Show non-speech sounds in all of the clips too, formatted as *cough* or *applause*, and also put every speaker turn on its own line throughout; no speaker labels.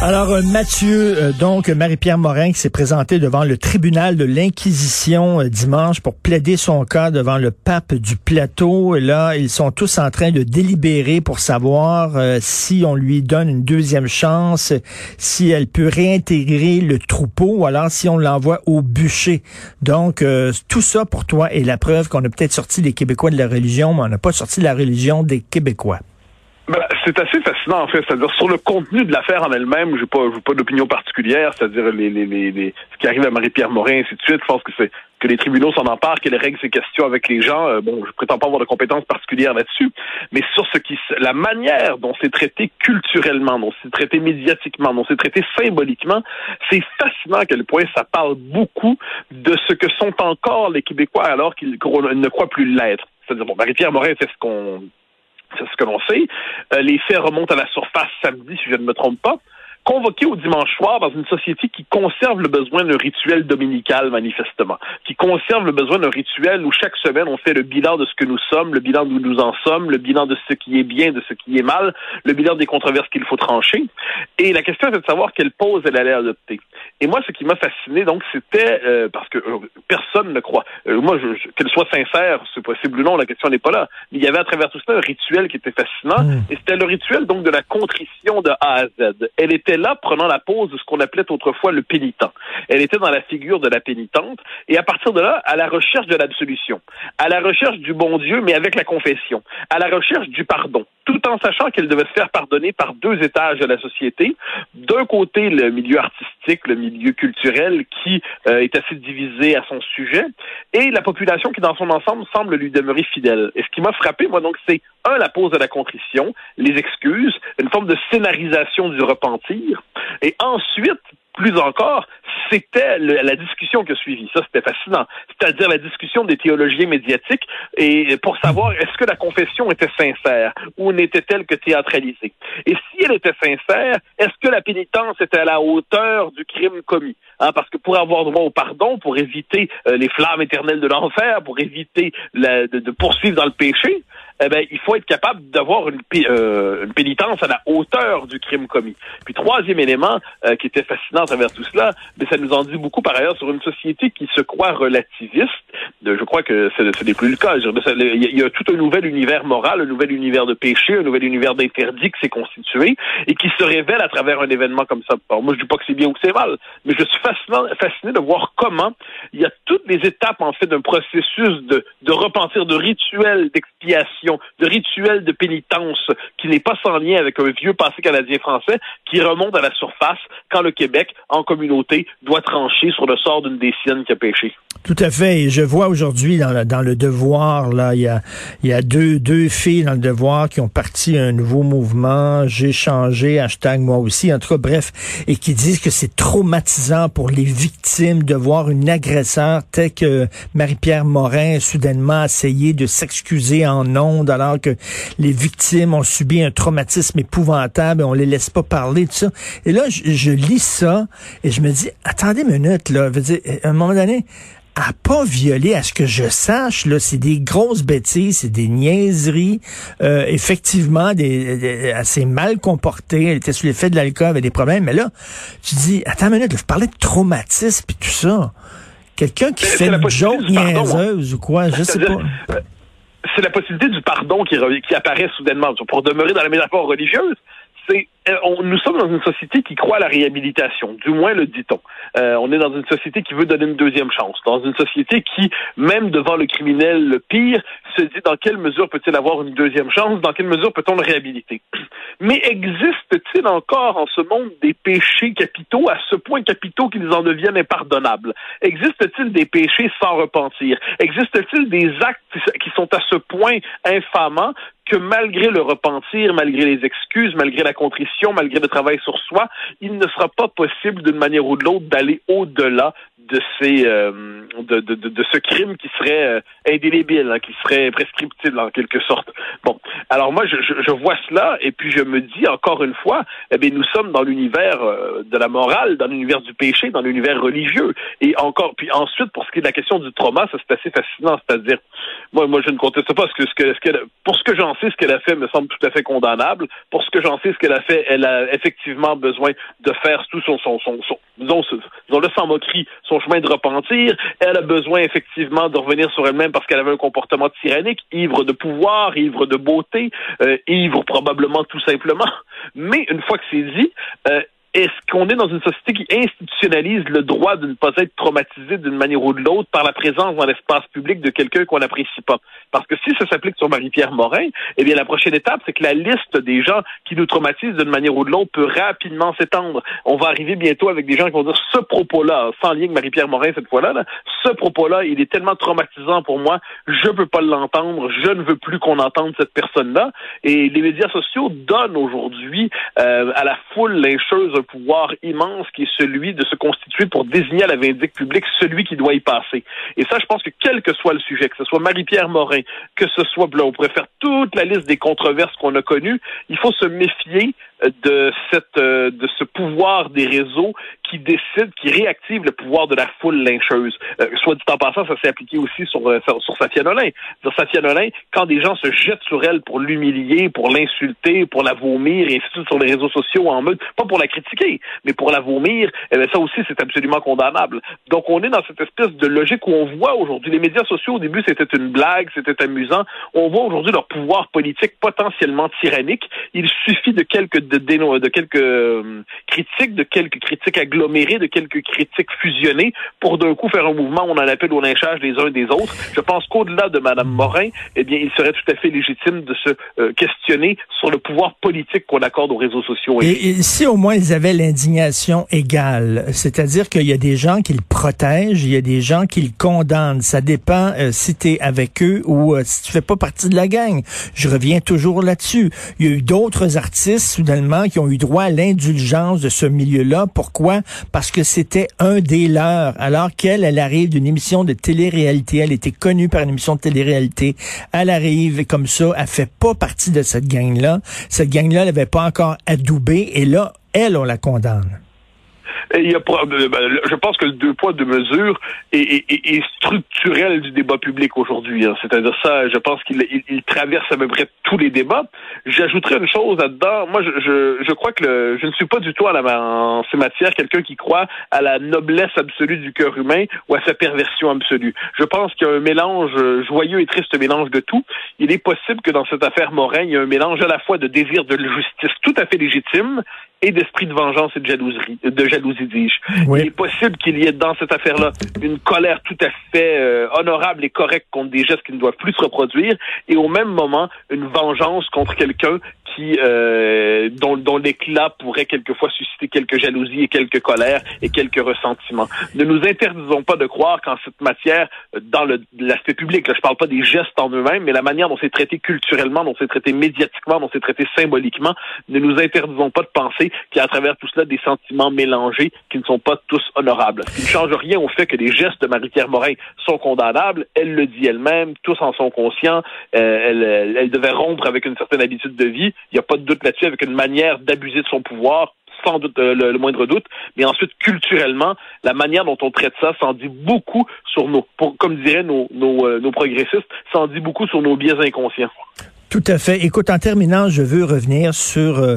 Alors, euh, Mathieu, euh, donc Marie-Pierre Morin qui s'est présentée devant le tribunal de l'Inquisition euh, dimanche pour plaider son cas devant le pape du plateau. Et là, ils sont tous en train de délibérer pour savoir si on lui donne une deuxième chance, si elle peut réintégrer le troupeau ou alors si on l'envoie au bûcher. Donc, tout ça pour toi est la preuve qu'on a peut-être sorti les Québécois de la religion, mais on n'a pas sorti la religion des Québécois.
C'est assez fascinant en fait, c'est-à-dire sur le contenu de l'affaire en elle-même, j'ai pas, pas d'opinion particulière, c'est-à-dire les, les, les, ce qui arrive à Marie-Pierre Morin, ainsi de suite. Je pense que c'est que les tribunaux s'en emparent, qu'elle règle ces questions avec les gens. Euh, bon, je prétends pas avoir de compétences particulières là-dessus, mais sur ce qui, la manière dont c'est traité culturellement, dont c'est traité médiatiquement, dont c'est traité symboliquement, c'est fascinant à quel point ça parle beaucoup de ce que sont encore les Québécois alors qu'ils ne croient plus l'être. C'est-à-dire, bon, Marie-Pierre Morin c'est ce qu'on c'est ce que l'on sait. Euh, les faits remontent à la surface samedi, si je ne me trompe pas convoqué au dimanche soir dans une société qui conserve le besoin d'un rituel dominical, manifestement, qui conserve le besoin d'un rituel où chaque semaine on fait le bilan de ce que nous sommes, le bilan d'où nous en sommes, le bilan de ce qui est bien, de ce qui est mal, le bilan des controverses qu'il faut trancher. Et la question est de savoir quelle pause elle allait adopter. Et moi, ce qui m'a fasciné, donc, c'était euh, parce que euh, personne ne croit. Euh, moi, je, qu'elle soit sincère, c'est possible ou non, la question n'est pas là. Mais il y avait à travers tout cela un rituel qui était fascinant, mmh. et c'était le rituel donc de la contrition de A à Z. Elle était là prenant la pose de ce qu'on appelait autrefois le pénitent. Elle était dans la figure de la pénitente et à partir de là, à la recherche de l'absolution, à la recherche du bon Dieu, mais avec la confession, à la recherche du pardon, tout en sachant qu'elle devait se faire pardonner par deux étages de la société. D'un côté, le milieu artistique, le milieu culturel qui euh, est assez divisé à son sujet, et la population qui, dans son ensemble, semble lui demeurer fidèle. Et ce qui m'a frappé, moi, donc, c'est un, la pose de la contrition, les excuses, une forme de scénarisation du repentir, et ensuite, plus encore, c'était la discussion qui a suivi. Ça, c'était fascinant. C'est-à-dire la discussion des théologiens médiatiques et pour savoir est-ce que la confession était sincère ou n'était-elle que théâtralisée. Et si elle était sincère, est-ce que la pénitence était à la hauteur du crime commis? Hein, parce que pour avoir droit au pardon, pour éviter euh, les flammes éternelles de l'enfer, pour éviter de, poursuivre dans le péché, eh ben, il faut être capable d'avoir une, euh, une, pénitence à la hauteur du crime commis. Puis troisième élément euh, qui était fascinant à travers tout cela, mais ça nous en dit beaucoup par ailleurs sur une société qui se croit relativiste. je crois que ce n'est plus le cas. Il y a tout un nouvel univers moral, un nouvel univers de péché, un nouvel univers d'interdit qui s'est constitué et qui se révèle à travers un événement comme ça. Alors moi, je dis pas que c'est bien ou que c'est mal, mais je suis fasciné de voir comment il y a toutes les étapes en fait d'un processus de, de repentir, de rituel d'expiation de rituels de pénitence qui n'est pas sans lien avec un vieux passé canadien-français qui remonte à la surface quand le Québec, en communauté, doit trancher sur le sort d'une des siennes qui a péché.
Tout à fait. Et je vois aujourd'hui dans, le devoir, là, il y a, deux, filles dans le devoir qui ont parti un nouveau mouvement. J'ai changé, hashtag moi aussi. En tout bref, et qui disent que c'est traumatisant pour les victimes de voir une agresseur tel que Marie-Pierre Morin soudainement essayer de s'excuser en nom alors que les victimes ont subi un traumatisme épouvantable et on les laisse pas parler de ça. Et là, je, lis ça et je me dis, attendez une minute, là. Veux dire, à un moment donné, a pas violé, à ce que je sache, là, c'est des grosses bêtises, c'est des niaiseries, euh, effectivement, des, assez mal comportées. Elle était sous l'effet de l'alcool, avec des problèmes. Mais là, tu dis, attends une minute, vous parlez de traumatisme et tout ça. Quelqu'un qui fait une joke hein. niaiseuse ou quoi, je sais pas.
C'est la possibilité du pardon qui, qui apparaît soudainement. Pour demeurer dans la métaphore religieuse, c'est euh, nous sommes dans une société qui croit à la réhabilitation, du moins le dit-on. Euh, on est dans une société qui veut donner une deuxième chance, dans une société qui, même devant le criminel le pire, se dit dans quelle mesure peut-il avoir une deuxième chance, dans quelle mesure peut-on le réhabiliter. *clears throat* Mais existe-t-il encore en ce monde des péchés capitaux, à ce point capitaux qu'ils en deviennent impardonnables? Existe-t-il des péchés sans repentir? Existe-t-il des actes qui sont à ce point infamants que malgré le repentir, malgré les excuses, malgré la contrition, malgré le travail sur soi, il ne sera pas possible d'une manière ou de l'autre d'aller au-delà de ces euh, de, de, de, ce crime qui serait euh, indélébile, hein, qui serait prescriptible en quelque sorte. Bon, alors moi je, je, vois cela et puis je me dis encore une fois, eh bien nous sommes dans l'univers euh, de la morale, dans l'univers du péché, dans l'univers religieux et encore puis ensuite pour ce qui est de la question du trauma, ça c'est assez fascinant, c'est-à-dire moi moi je ne conteste pas ce que ce que, ce qu'elle pour ce que j'en sais, ce qu'elle a fait me semble tout à fait condamnable. Pour ce que j'en sais, ce qu'elle a fait, elle a effectivement besoin de faire tout son son son, son disons, disons le sans moquerie son chemin de repentir. Elle a besoin effectivement de revenir sur elle-même parce qu'elle avait un comportement tyrannique, ivre de pouvoir, ivre de beauté, euh, ivre probablement tout simplement. Mais une fois que c'est dit, euh, est-ce qu'on est dans une société qui institutionnalise le droit de ne pas être traumatisé d'une manière ou de l'autre par la présence dans l'espace public de quelqu'un qu'on n'apprécie pas? Parce que si ça s'applique sur Marie-Pierre Morin, eh bien, la prochaine étape, c'est que la liste des gens qui nous traumatisent d'une manière ou de l'autre peut rapidement s'étendre. On va arriver bientôt avec des gens qui vont dire ce propos-là, sans lien avec Marie-Pierre Morin cette fois-là, ce propos-là, il est tellement traumatisant pour moi, je peux pas l'entendre, je ne veux plus qu'on entende cette personne-là. Et les médias sociaux donnent aujourd'hui euh, à la foule lyncheuse pouvoir immense qui est celui de se constituer pour désigner à la vindicte publique celui qui doit y passer. Et ça, je pense que quel que soit le sujet, que ce soit Marie-Pierre Morin, que ce soit, là, on pourrait faire toute la liste des controverses qu'on a connues, il faut se méfier de cette euh, de ce pouvoir des réseaux qui décide, qui réactive le pouvoir de la foule lyncheuse. Euh, soit dit en passant, ça s'est appliqué aussi sur, euh, sur Safia Nolin. Sur Safia Nolin, quand des gens se jettent sur elle pour l'humilier, pour l'insulter, pour la vomir, et ainsi de suite sur les réseaux sociaux en mode, pas pour la critiquer, mais pour la vomir, eh bien, ça aussi, c'est absolument condamnable. Donc, on est dans cette espèce de logique où on voit aujourd'hui, les médias sociaux, au début, c'était une blague, c'était amusant. On voit aujourd'hui leur pouvoir politique potentiellement tyrannique. Il suffit de quelques de, de, quelques euh, critiques, de quelques critiques agglomérées, de quelques critiques fusionnées pour d'un coup faire un mouvement où on en appelle au lynchage des uns des autres. Je pense qu'au-delà de Mme Morin, eh bien, il serait tout à fait légitime de se euh, questionner sur le pouvoir politique qu'on accorde aux réseaux sociaux.
Et, et, si au moins ils avaient l'indignation égale, c'est-à-dire qu'il y a des gens qui le protègent, il y a des gens qui le condamnent. Ça dépend euh, si tu es avec eux ou si tu fais pas partie de la gang. Je reviens toujours là-dessus. Il y a eu d'autres artistes, qui ont eu droit à l'indulgence de ce milieu-là. Pourquoi? Parce que c'était un des leurs. Alors qu'elle, elle arrive d'une émission de télé-réalité, elle était connue par une émission de télé-réalité, elle arrive comme ça, elle fait pas partie de cette gang-là. Cette gang-là, elle n'avait pas encore adoubé, et là, elle, on la condamne.
Il y a, euh, je pense que le deux poids, deux mesures est, structurel du débat public aujourd'hui. Hein. C'est-à-dire ça, je pense qu'il il, traverse à peu près tous les débats. J'ajouterais une chose là-dedans. Moi, je, je, crois que je ne suis pas du tout à la, en ces matières quelqu'un qui croit à la noblesse absolue du cœur humain ou à sa perversion absolue. Je pense qu'il y a un mélange joyeux et triste mélange de tout. Il est possible que dans cette affaire Morin, il y a un mélange à la fois de désir de justice tout à fait légitime et d'esprit de vengeance et de jalousie, de jalousie dis-je. Il est possible qu'il y ait dans cette affaire-là une colère tout à fait euh, honorable et correcte contre des gestes qui ne doivent plus se reproduire, et au même moment une vengeance contre quelqu'un qui euh, dont, dont l'éclat pourrait quelquefois susciter quelques jalousies et quelques colères et quelques ressentiments. Ne nous interdisons pas de croire qu'en cette matière, dans l'aspect public, là, je parle pas des gestes en eux-mêmes, mais la manière dont c'est traité culturellement, dont c'est traité médiatiquement, dont c'est traité symboliquement, ne nous interdisons pas de penser qu'il y a à travers tout cela des sentiments mélangés qui ne sont pas tous honorables. Ce qui ne change rien au fait que les gestes de Marie-Pierre Morin sont condamnables. Elle le dit elle-même, tous en sont conscients. Euh, elle, elle devait rompre avec une certaine habitude de vie. Il n'y a pas de doute là-dessus, avec une manière d'abuser de son pouvoir sans doute euh, le, moindre doute, mais ensuite culturellement, la manière dont on traite ça s'en dit beaucoup sur nos, comme diraient nos, euh, nos progressistes, s'en dit beaucoup sur nos biais inconscients.
Tout à fait. Écoute, en terminant, je veux revenir sur euh,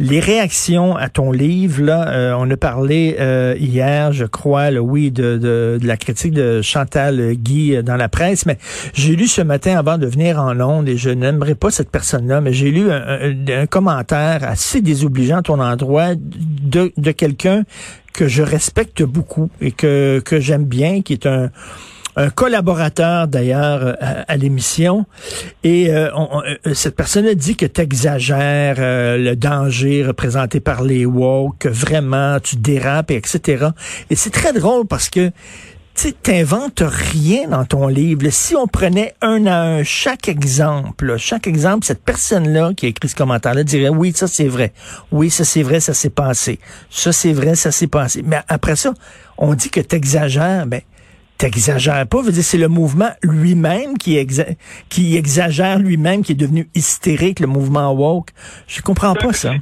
les réactions à ton livre. Euh, on a parlé euh, hier, je crois, là, oui, de, la critique de Chantal Guy dans la presse, mais j'ai lu ce matin avant de venir en Londres, et je n'aimerais pas cette personne-là, mais j'ai lu un, un, commentaire assez désobligeant à ton endroit de, de quelqu'un que je respecte beaucoup et que, que j'aime bien, qui est un un collaborateur d'ailleurs euh, à, l'émission et euh, euh, cette personne a dit que tu exagères le danger représenté par les woke, que vraiment tu dérapes, etc. Et c'est très drôle parce que tu t'inventes rien dans ton livre. Si on prenait un à un chaque exemple, chaque exemple, cette personne-là qui a écrit ce commentaire-là dirait oui, ça c'est vrai. Oui, ça c'est vrai, ça s'est passé. Ça c'est vrai, ça s'est passé. Mais après ça, on dit que t'exagères, ben t'exagères pas. Veux dire, c'est le mouvement lui-même qui, exagère lui-même, qui est devenu hystérique, le mouvement woke. Je comprends pas ça.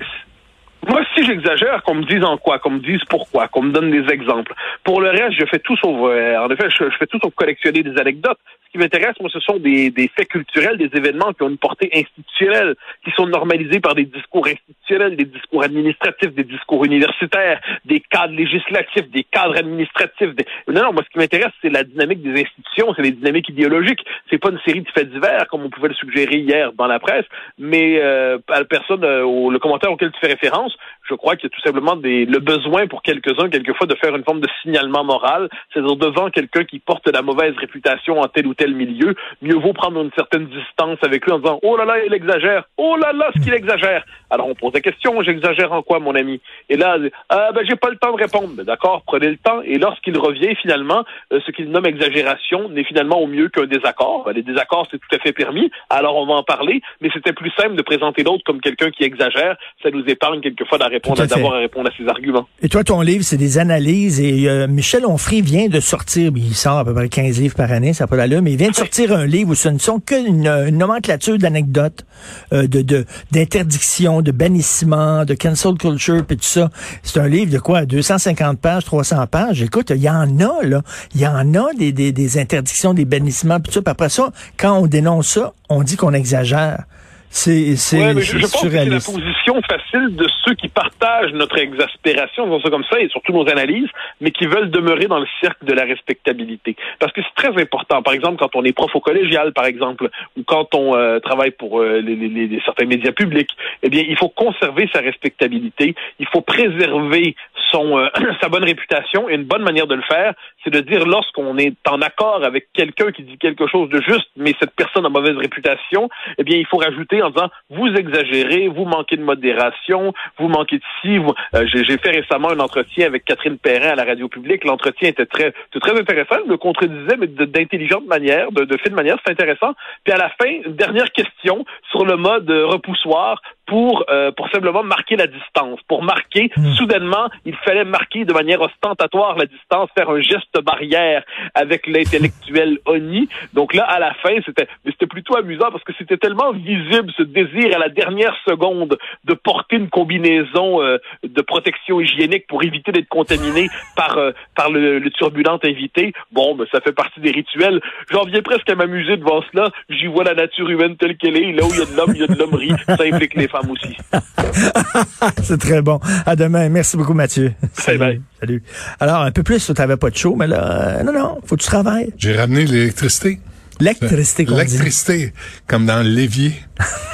Moi, si j'exagère, qu'on me dise en quoi, qu'on me dise pourquoi, qu'on me donne des exemples. Pour le reste, je fais tout sauf, euh, en effet, je, je, fais tout sauf collectionner des anecdotes. Ce qui m'intéresse, moi, ce sont des, des, faits culturels, des événements qui ont une portée institutionnelle, qui sont normalisés par des discours institutionnels, des discours administratifs, des discours universitaires, des cadres législatifs, des cadres administratifs. Non, non, moi, ce qui m'intéresse, c'est la dynamique des institutions, c'est les dynamiques idéologiques. C'est pas une série de faits divers, comme on pouvait le suggérer hier dans la presse, mais euh, la personne, euh, le commentaire auquel tu fais référence, je crois qu'il y a tout simplement des, le besoin pour quelques-uns, quelquefois, de faire une forme de signalement moral, c'est-à-dire devant quelqu'un qui porte la mauvaise réputation en tel ou tel milieu, mieux vaut prendre une certaine distance avec lui en disant oh là là il exagère, oh là là ce qu'il exagère. Alors on pose la question j'exagère en quoi mon ami? Et là ah ben j'ai pas le temps de répondre. Ben, d'accord prenez le temps et lorsqu'il revient finalement euh, ce qu'il nomme exagération n'est finalement au mieux qu'un désaccord. Ben, les désaccords c'est tout à fait permis. Alors on va en parler, mais c'était plus simple de présenter l'autre comme quelqu'un qui exagère. Ça nous épargne quelquefois d'avoir à répondre à ses arguments.
Et toi, ton livre, c'est des analyses. Et euh, Michel Onfray vient de sortir, il sort à peu près 15 livres par année, ça n'a pas d'allure, mais il vient de sortir un livre où ce ne sont qu'une une nomenclature d'anecdotes, euh, de d'interdiction, de, bannissement, de cancel culture, puis tout ça. C'est un livre de quoi? 250 pages, 300 pages? Écoute, il y en a, là. Il y en a des, des, des interdictions, des bannissements, puis tout ça. Puis après ça, quand on dénonce ça, on dit qu'on exagère. C'est c'est
ouais, je, pense que c'est la position facile de ceux qui partagent notre exaspération, disons ça comme ça, et surtout nos analyses, mais qui veulent demeurer dans le cercle de la respectabilité. Parce que c'est très important. Par exemple, quand on est prof au collégial, par exemple, ou quand on euh, travaille pour euh, les, les, les, certains médias publics, eh bien, il faut conserver sa respectabilité. Il faut préserver son euh, *clears throat* sa bonne réputation. Et une bonne manière de le faire, c'est de dire lorsqu'on est en accord avec quelqu'un qui dit quelque chose de juste, mais cette personne a mauvaise réputation, eh bien, il faut rajouter en disant vous exagérez, vous manquez de modération, vous manquez de ci. Euh, j'ai fait récemment un entretien avec Catherine Perrin à la radio publique. L'entretien était très, très intéressant. Elle me contredisait, mais d'intelligente manière, de, de fine manière. C'est intéressant. Puis à la fin, une dernière question sur le mode repoussoir pour euh, pour simplement marquer la distance, pour marquer hmm. soudainement, il fallait marquer de manière ostentatoire la distance, faire un geste barrière avec l'intellectuel Oni. Donc là, à la fin, c'était c'était plutôt amusant parce que c'était tellement visible ce désir à la dernière seconde de porter une combinaison euh, de protection hygiénique pour éviter d'être contaminé *laughs* par euh, par le, le, turbulent invité. Bon, ben, ça fait partie des rituels. J'en viens presque à m'amuser devant cela. J'y vois la nature humaine telle qu'elle est. Là où il y a de l'homme, il y a de l'hommerie. Ça implique les femmes aussi. *laughs*
C'est très bon. À demain. Merci beaucoup, Mathieu.
Salut.
Salut. Alors, un peu plus, tu n'avais pas de show, mais là, euh, non, non, faut que tu travailles.
J'ai ramené l'électricité.
L'électricité,
L'électricité, comme dans le l'évier.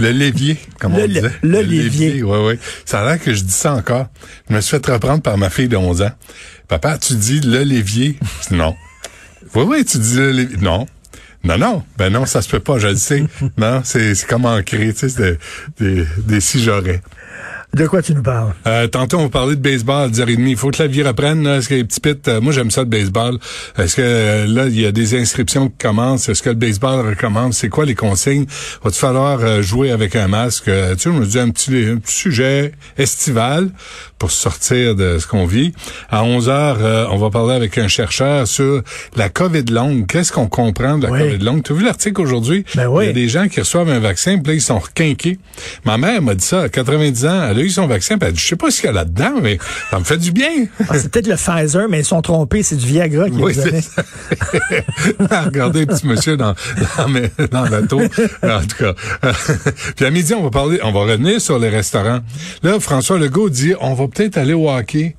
Le l'évier, comme on disait.
Le, l'évier.
Oui, oui. Ça a l'air que je dis ça encore. Je me suis fait reprendre par ma fille de 11 ans. Papa, tu dis le l'évier? non. Oui, oui, tu dis le l'évier. Non. Non, non, ben non, ça se peut pas, je le sais. non, c'est comme ancré, tu sais, c'est des, des si j'aurais.
De quoi tu nous parles?
Euh, tantôt, on parlait de baseball à 10h30. Il faut que la vie reprenne. Est-ce que les petits pits, euh, moi j'aime ça le baseball. Est-ce que euh, là, il y a des inscriptions qui commencent? Est-ce que le baseball recommence? C'est quoi les consignes? Va-t-il falloir jouer avec un masque? tu sais, on nous dit un un petit sujet estival pour sortir de ce qu'on vit. À 11h, on va parler avec un chercheur sur la COVID longue. Qu'est-ce qu'on comprend de la COVID longue? Tu as vu l'article aujourd'hui?
Ben oui.
Il y a des gens qui reçoivent un vaccin, puis là, ils sont requinqués. Ma mère m'a dit ça, à 90 ans, elle a eu son vaccin, puis elle dit, je sais pas ce qu'il y a là-dedans, mais ça me fait du bien.
Ah, c'est peut-être le Pfizer, mais ils sont trompés, c'est du Viagra qui oui, *laughs*
Regardez petit monsieur dans, dans, dans l'auto. En tout cas. *laughs* puis à midi, on va parler, on va revenir sur les restaurants. Là, François Legault dit, on va peut-être aller au hockey.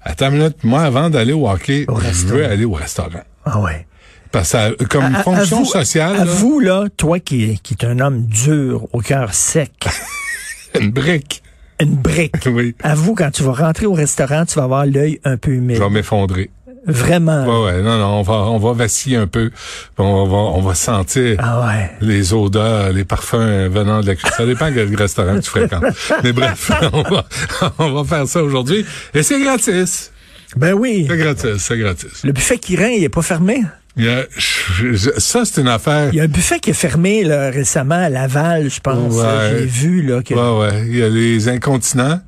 Attends une minute, moi, avant d'aller au hockey, je veux aller au restaurant.
Ah ouais.
Parce que comme fonction sociale.
À vous, là, toi qui, qui es un homme dur, au cœur sec. *laughs*
une brique.
Une brique. *laughs*
oui.
À vous, quand tu vas rentrer au restaurant, tu vas avoir l'œil un peu humide.
Je vais m'effondrer.
Vraiment.
Ouais, ouais, non, non, on va, on va vaciller un peu. On va, on va sentir
ah ouais.
les odeurs, les parfums venant de la cuisine. Ça dépend quel restaurant tu fréquentes. *laughs* Mais bref, on va, on va faire ça aujourd'hui. Et c'est gratis.
Ben oui.
C'est gratis, c'est gratis.
Le buffet Kirin, il est pas fermé?
Il y a, ça, c'est une affaire.
Il y a un buffet qui est fermé là, récemment à Laval, je pense.
Ouais.
J'ai vu là que.
Ouais, ouais. Il y a les incontinents.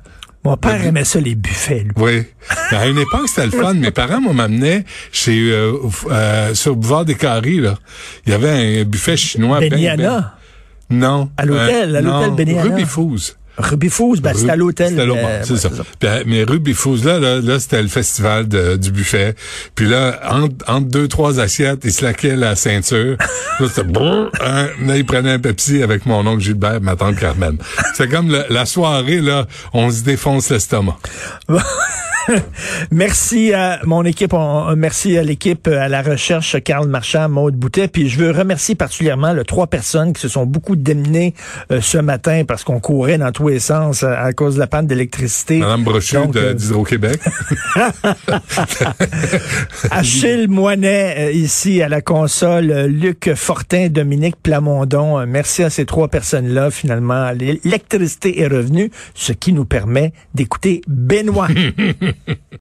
Mon père aimait ça, les buffets. Lui.
Oui. À une époque, c'était le *laughs* fun. Mes parents m'amenaient chez euh, euh, sur le boulevard des Carrés, là. Il y avait un buffet chinois. Ben,
Ben,
non.
À l'hôtel,
euh,
à l'hôtel Beniana.
Fools.
Ruby Fools, ben, c'était à l'hôtel.
C'était euh, c'est ouais, ça. ça. Puis, mais Ruby Fools, là, là, là c'était le festival de, du buffet. Puis là, entre, entre deux, trois assiettes, il se laquait la ceinture. là, c'était bon. Hein, là, il prenait un Pepsi avec mon oncle Gilbert, ma tante Carmen. C'est comme le, la soirée, là, on se défonce l'estomac. *laughs*
merci à mon équipe, on, merci à l'équipe à la recherche, Carl Marchand, Maude Boutet. Puis je veux remercier particulièrement les trois personnes qui se sont beaucoup démenées euh, ce matin parce qu'on courait dans tous les sens à, à cause de la panne d'électricité.
Madame Brochu
euh,
d'Hydro-Québec. *laughs*
Achille Moinet, euh, ici à la console, Luc Fortin, Dominique Plamondon. Euh, merci à ces trois personnes-là. Finalement, l'électricité est revenue, ce qui nous permet d'écouter Benoît. *laughs*